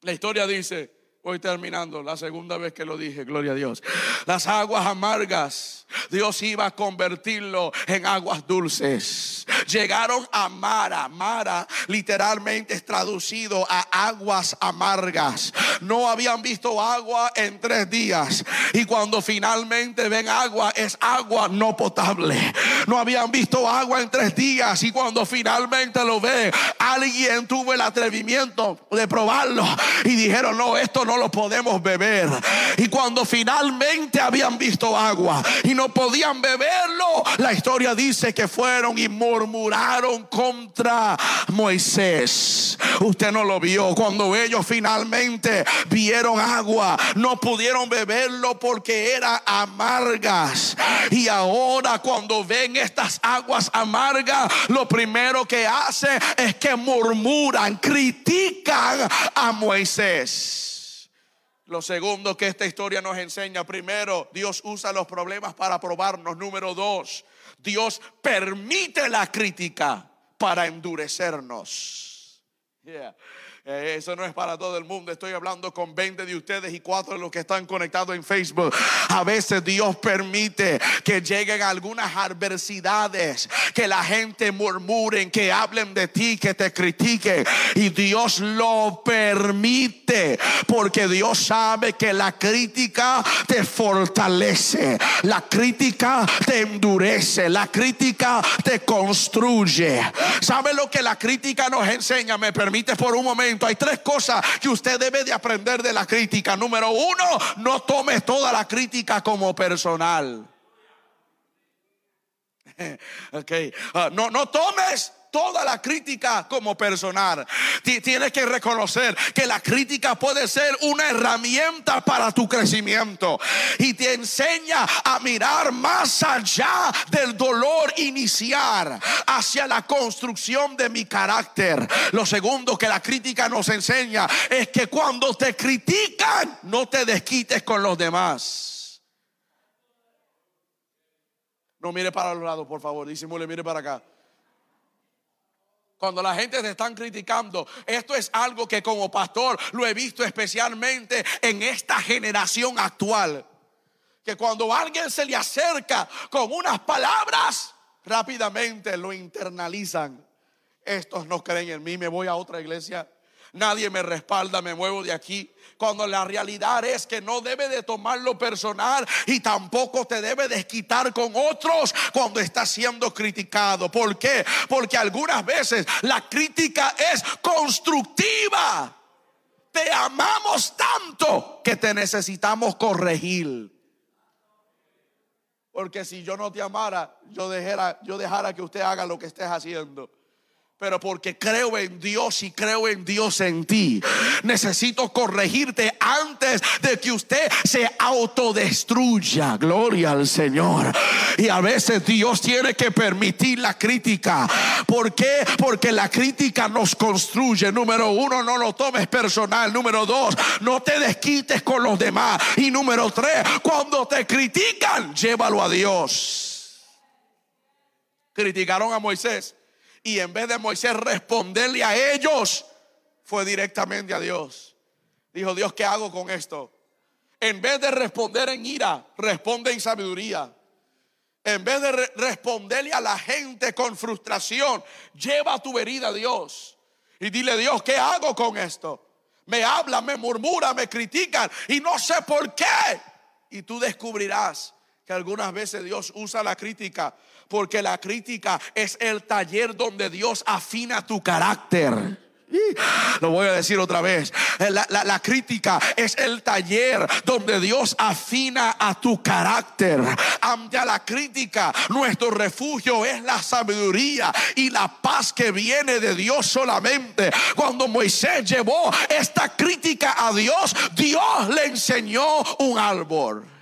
La historia dice, voy terminando, la segunda vez que lo dije, gloria a Dios. Las aguas amargas, Dios iba a convertirlo en aguas dulces. Llegaron a Mara, Mara literalmente es traducido a aguas amargas. No habían visto agua en tres días y cuando finalmente ven agua es agua no potable. No habían visto agua en tres días y cuando finalmente lo ven, alguien tuvo el atrevimiento de probarlo y dijeron, no, esto no lo podemos beber. Y cuando finalmente habían visto agua y no podían beberlo, la historia dice que fueron y murmuraron contra Moisés. Usted no lo vio. Cuando ellos finalmente vieron agua, no pudieron beberlo porque eran amargas. Y ahora cuando ven estas aguas amargas, lo primero que hacen es que murmuran, critican a Moisés. Lo segundo que esta historia nos enseña, primero, Dios usa los problemas para probarnos. Número dos, Dios permite la crítica para endurecernos. Eh, eso no es para todo el mundo. Estoy hablando con 20 de ustedes y 4 de los que están conectados en Facebook. A veces Dios permite que lleguen algunas adversidades, que la gente murmuren, que hablen de ti, que te critiquen. Y Dios lo permite porque Dios sabe que la crítica te fortalece, la crítica te endurece, la crítica te construye. ¿Sabe lo que la crítica nos enseña? Me permite por un momento hay tres cosas que usted debe de aprender de la crítica. Número uno, no tome toda la crítica como personal. Ok, ah, no, no tomes toda la crítica como personal. Tienes que reconocer que la crítica puede ser una herramienta para tu crecimiento y te enseña a mirar más allá del dolor iniciar hacia la construcción de mi carácter. Lo segundo que la crítica nos enseña es que cuando te critican, no te desquites con los demás. No mire para los lados, por favor. Disimule, mire para acá. Cuando la gente te están criticando, esto es algo que como pastor lo he visto especialmente en esta generación actual. Que cuando alguien se le acerca con unas palabras, rápidamente lo internalizan. Estos no creen en mí, me voy a otra iglesia. Nadie me respalda, me muevo de aquí cuando la realidad es que no debe de tomarlo personal y tampoco te debe desquitar con otros cuando estás siendo criticado. ¿Por qué? Porque algunas veces la crítica es constructiva. Te amamos tanto que te necesitamos corregir. Porque si yo no te amara, yo dejara, yo dejara que usted haga lo que estés haciendo pero porque creo en Dios y creo en Dios en ti. Necesito corregirte antes de que usted se autodestruya. Gloria al Señor. Y a veces Dios tiene que permitir la crítica. ¿Por qué? Porque la crítica nos construye. Número uno, no lo tomes personal. Número dos, no te desquites con los demás. Y número tres, cuando te critican, llévalo a Dios. Criticaron a Moisés y en vez de Moisés responderle a ellos, fue directamente a Dios. Dijo, Dios, ¿qué hago con esto? En vez de responder en ira, responde en sabiduría. En vez de responderle a la gente con frustración, lleva tu herida a Dios. Y dile, Dios, ¿qué hago con esto? Me hablan, me murmuran, me critican y no sé por qué. Y tú descubrirás que algunas veces Dios usa la crítica porque la crítica es el taller donde Dios afina tu carácter. Lo voy a decir otra vez. La, crítica es el taller donde Dios afina a tu carácter. Ante la crítica, nuestro refugio es la sabiduría y la paz que viene de Dios solamente. Cuando Moisés llevó esta crítica a Dios, Dios le enseñó un árbol.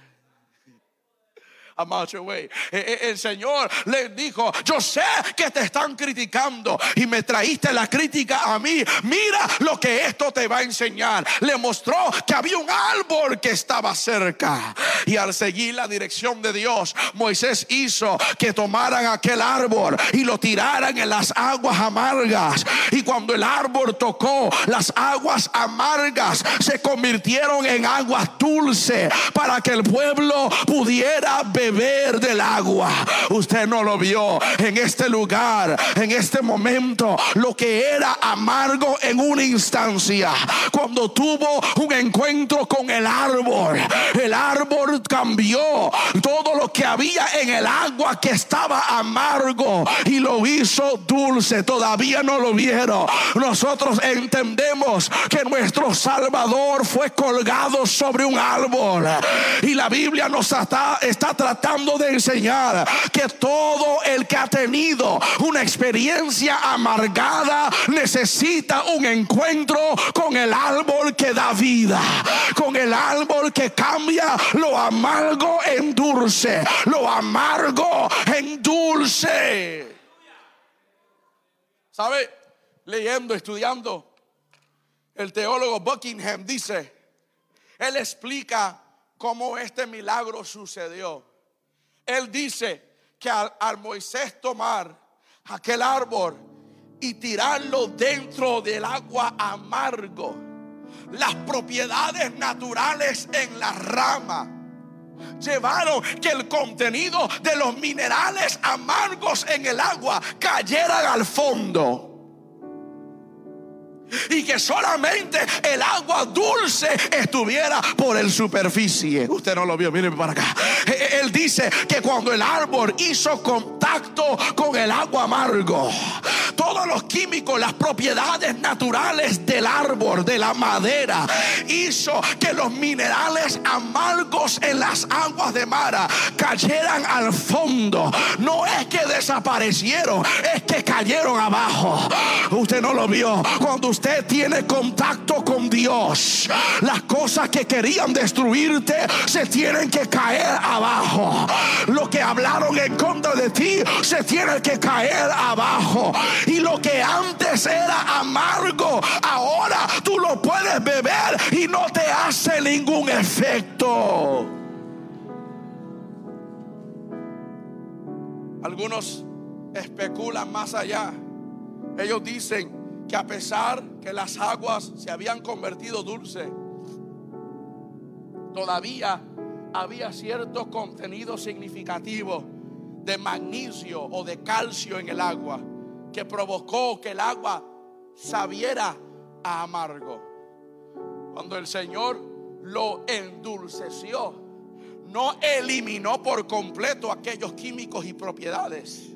Away. Eh, eh, El Señor le dijo, yo sé que te están criticando y me traíste la crítica a mí. Mira lo que esto te va a enseñar. Le mostró que había un árbol que estaba cerca. Y al seguir la dirección de Dios, Moisés hizo que tomaran aquel árbol y lo tiraran en las aguas amargas. Y cuando el árbol tocó, las aguas amargas se convirtieron en aguas dulces para que el pueblo pudiera beber del agua. Usted no lo vio en este lugar, en este momento, lo que era amargo en una instancia. Cuando tuvo un encuentro con el árbol, el árbol cambió todo lo que había en el agua que estaba amargo y lo hizo dulce. Todavía no lo vieron. Nosotros entendemos que nuestro Salvador fue colgado sobre un árbol y la Biblia nos está, está tratando de enseñar que todo el que ha tenido una experiencia amargada necesita un encuentro con el árbol que da vida, con el árbol que cambia lo amargo en dulce, lo amargo en dulce. ¿Sabe? Leyendo, estudiando, el teólogo Buckingham dice, él explica cómo este milagro sucedió. Él dice que al, al Moisés tomar aquel árbol y tirarlo dentro del agua amargo, las propiedades naturales en la rama llevaron que el contenido de los minerales amargos en el agua cayeran al fondo. Y que solamente el agua dulce estuviera por el superficie. Usted no lo vio, miren para acá. Eh, Él dice que cuando el árbol hizo contacto con el agua amargo, todos los químicos, las propiedades naturales del árbol, de la madera, hizo que los minerales amargos en las aguas de Mara cayeran al fondo. No es que desaparecieron, es que cayeron abajo. Usted no lo vio. Cuando usted tiene contacto con Dios, las cosas que querían destruirte se tienen que caer abajo. Lo que hablaron en contra de ti se tiene que caer abajo. Y lo que antes era amargo, ahora tú lo puedes beber y no te hace ningún efecto. Algunos especulan más allá. Ellos dicen que a pesar que las aguas se habían convertido dulce, todavía había cierto contenido significativo de magnesio o de calcio en el agua que provocó que el agua sabiera a amargo. Cuando el Señor lo endulceció, no eliminó por completo aquellos químicos y propiedades.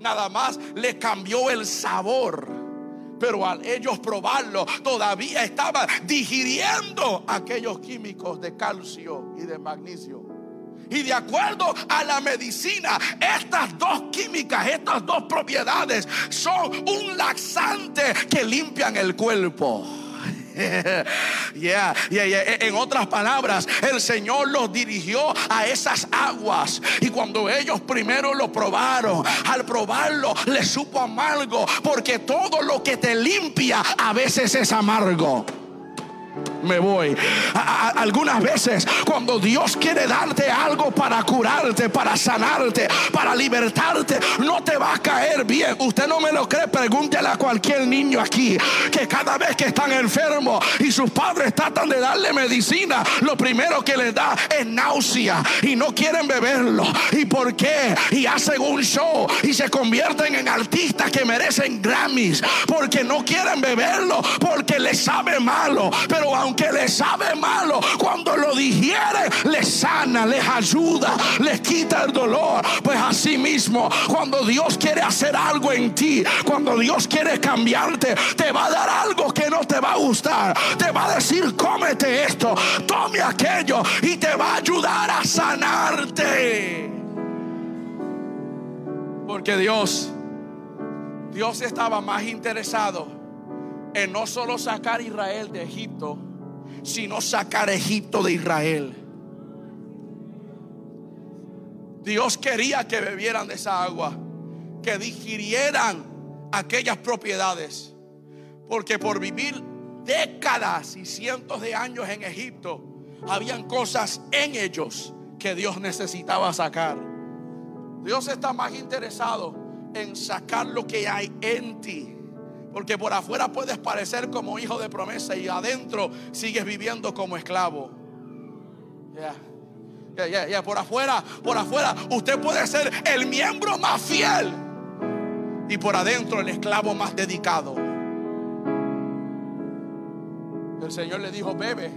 Nada más le cambió el sabor. Pero al ellos probarlo, todavía estaban digiriendo aquellos químicos de calcio y de magnesio. Y de acuerdo a la medicina, estas dos químicas, estas dos propiedades son un laxante que limpian el cuerpo. Yeah, yeah, yeah. En otras palabras, el Señor los dirigió a esas aguas. Y cuando ellos primero lo probaron, al probarlo les supo amargo. Porque todo lo que te limpia a veces es amargo me voy. Algunas veces cuando Dios quiere darte algo para curarte, para sanarte, para libertarte, no te va a caer bien. Usted no me lo cree, pregúntele a cualquier niño aquí que cada vez que están enfermos y sus padres tratan de darle medicina, lo primero que les da es náusea y no quieren beberlo. ¿Y por qué? Y hacen un show y se convierten en artistas que merecen Grammys porque no quieren beberlo, porque les sabe malo. Pero aunque les sabe malo, cuando lo digiere, les sana, les ayuda, les quita el dolor. Pues así mismo, cuando Dios quiere hacer algo en ti, cuando Dios quiere cambiarte, te va a dar algo que no te va a gustar. Te va a decir, cómete esto, tome aquello y te va a ayudar a sanarte. Porque Dios, Dios estaba más interesado en no solo sacar a Israel de Egipto, sino sacar Egipto de Israel. Dios quería que bebieran de esa agua, que digirieran aquellas propiedades. Porque por vivir décadas y cientos de años en Egipto, habían cosas en ellos que Dios necesitaba sacar. Dios está más interesado en sacar lo que hay en ti. Porque por afuera puedes parecer como hijo de promesa y adentro sigues viviendo como esclavo. Ya, ya, ya, por afuera, por afuera, usted puede ser el miembro más fiel y por adentro el esclavo más dedicado. El Señor le dijo, bebe.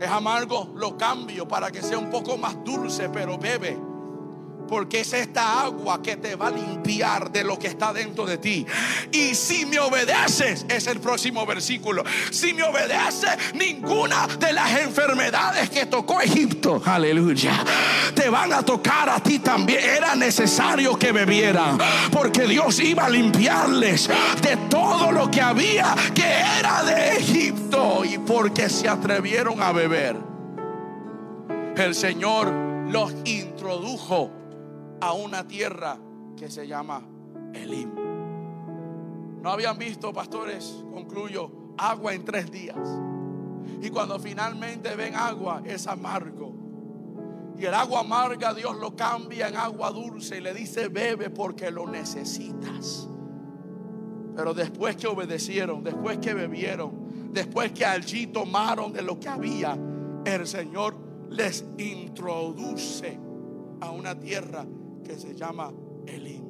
Es amargo, lo cambio para que sea un poco más dulce, pero bebe porque es esta agua que te va a limpiar de lo que está dentro de ti. Y si me obedeces, es el próximo versículo. Si me obedeces, ninguna de las enfermedades que tocó Egipto, aleluya, te van a tocar a ti también. Era necesario que bebieran, porque Dios iba a limpiarles de todo lo que había que era de Egipto y porque se atrevieron a beber. El Señor los introdujo a una tierra que se llama Elim. No habían visto, pastores, concluyo, agua en tres días. Y cuando finalmente ven agua, es amargo. Y el agua amarga Dios lo cambia en agua dulce y le dice, bebe porque lo necesitas. Pero después que obedecieron, después que bebieron, después que allí tomaron de lo que había, el Señor les introduce a una tierra que se llama Elim.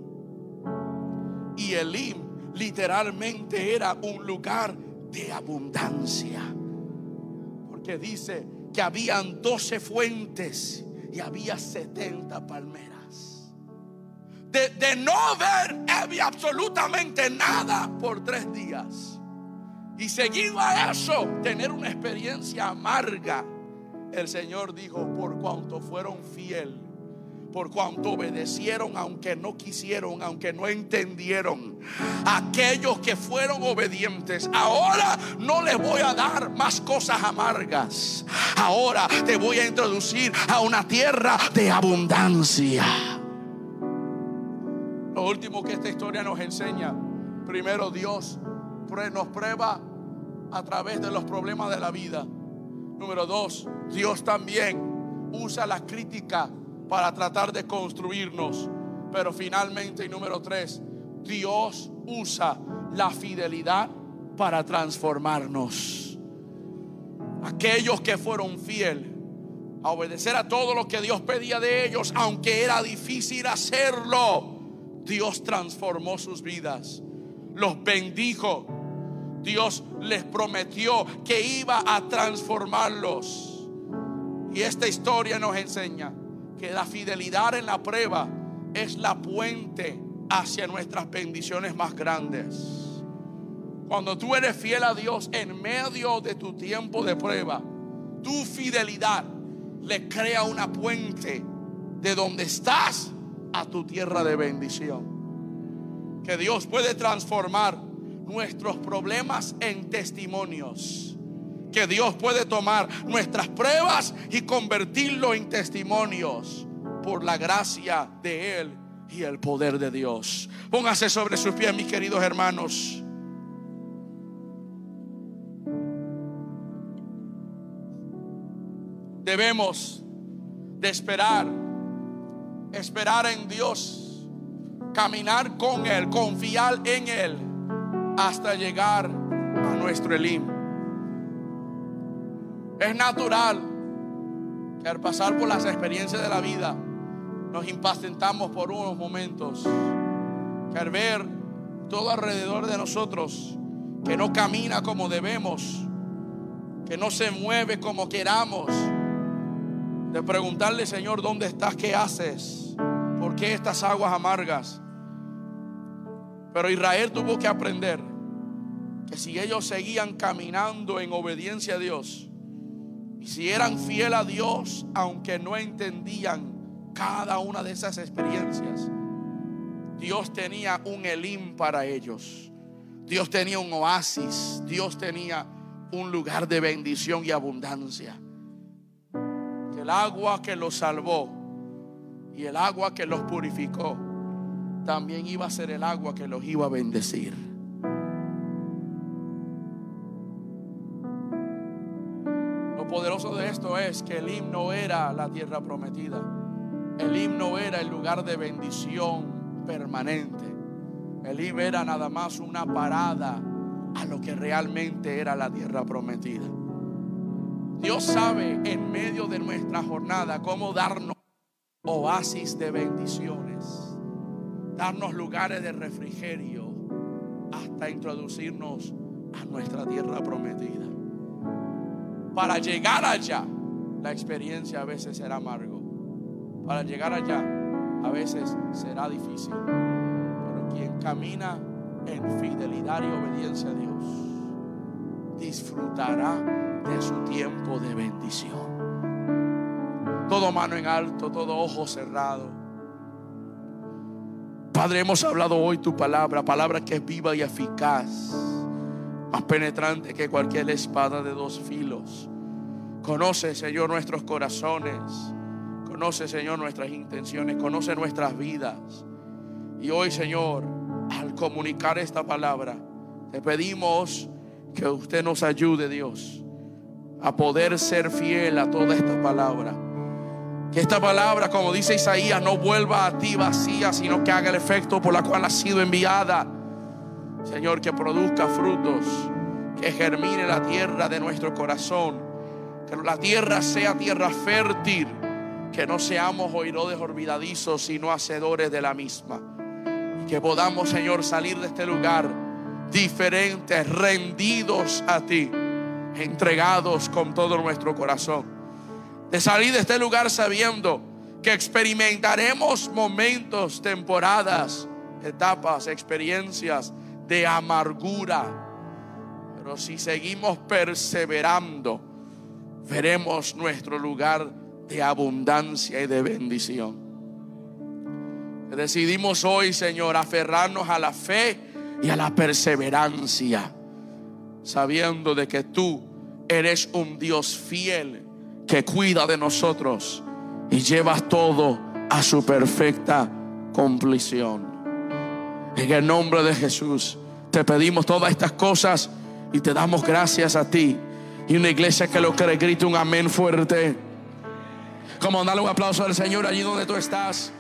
Y Elim literalmente era un lugar de abundancia. Porque dice que habían 12 fuentes y había 70 palmeras. De, de no ver absolutamente nada por tres días. Y seguido a eso, tener una experiencia amarga. El Señor dijo, por cuanto fueron fieles por cuanto obedecieron aunque no quisieron, aunque no entendieron. Aquellos que fueron obedientes, ahora no les voy a dar más cosas amargas. Ahora te voy a introducir a una tierra de abundancia. Lo último que esta historia nos enseña, primero Dios nos prueba a través de los problemas de la vida. Número dos, Dios también usa la crítica para tratar de construirnos. Pero finalmente, y número tres, Dios usa la fidelidad para transformarnos. Aquellos que fueron fieles a obedecer a todo lo que Dios pedía de ellos, aunque era difícil hacerlo, Dios transformó sus vidas, los bendijo. Dios les prometió que iba a transformarlos. Y esta historia nos enseña que la fidelidad en la prueba es la puente hacia nuestras bendiciones más grandes. Cuando tú eres fiel a Dios en medio de tu tiempo de prueba, tu fidelidad le crea una puente de donde estás a tu tierra de bendición. Que Dios puede transformar nuestros problemas en testimonios que Dios puede tomar nuestras pruebas y convertirlo en testimonios por la gracia de Él y el poder de Dios. Póngase sobre sus pies, mis queridos hermanos. Debemos de esperar, esperar en Dios, caminar con Él, confiar en Él hasta llegar a nuestro Elim. Es natural que al pasar por las experiencias de la vida nos impacientamos por unos momentos. Que al ver todo alrededor de nosotros que no camina como debemos, que no se mueve como queramos, de preguntarle, Señor, ¿dónde estás? ¿Qué haces? ¿Por qué estas aguas amargas? Pero Israel tuvo que aprender que si ellos seguían caminando en obediencia a Dios, y si eran fiel a Dios, aunque no entendían cada una de esas experiencias, Dios tenía un Elim para ellos. Dios tenía un oasis. Dios tenía un lugar de bendición y abundancia. El agua que los salvó Y el agua que los purificó también iba a ser el agua que los iba a bendecir. Poderoso de esto es que el himno era la tierra prometida. El himno era el lugar de bendición permanente. El himno era nada más una parada a lo que realmente era la tierra prometida. Dios sabe en medio de nuestra jornada cómo darnos oasis de bendiciones, darnos lugares de refrigerio hasta introducirnos a nuestra tierra prometida. Para llegar allá, la experiencia a veces será amargo. Para llegar allá, a veces será difícil. Pero quien camina en fidelidad y obediencia a Dios, disfrutará de su tiempo de bendición. Todo mano en alto, todo ojo cerrado. Padre, hemos hablado hoy tu palabra, palabra que es viva y eficaz, más penetrante que cualquier espada de dos filos. Conoce, Señor, nuestros corazones. Conoce, Señor, nuestras intenciones. Conoce nuestras vidas. Y hoy, Señor, al comunicar esta palabra, te pedimos que usted nos ayude, Dios, a poder ser fiel a toda esta palabra. Que esta palabra, como dice Isaías, no vuelva a ti vacía, sino que haga el efecto por la cual ha sido enviada. Señor, que produzca frutos, que germine la tierra de nuestro corazón, que la tierra sea tierra fértil, que no seamos oidores olvidadizos, sino hacedores de la misma. Y que podamos, Señor, salir de este lugar diferentes, rendidos a ti, entregados con todo nuestro corazón. De salir de este lugar sabiendo que experimentaremos momentos, temporadas, etapas, experiencias de amargura. Pero si seguimos perseverando, veremos nuestro lugar de abundancia y de bendición. Decidimos hoy, Señor, aferrarnos a la fe y a la perseverancia, sabiendo de que tú eres un Dios fiel que cuida de nosotros y llevas todo a su perfecta compleción. En el nombre de Jesús te pedimos todas estas cosas y te damos gracias a ti. Y una iglesia que lo cree, grite un amén fuerte. Como darle un aplauso al Señor allí donde tú estás.